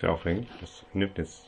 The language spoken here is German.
Sehr aufregend. Das nimmt jetzt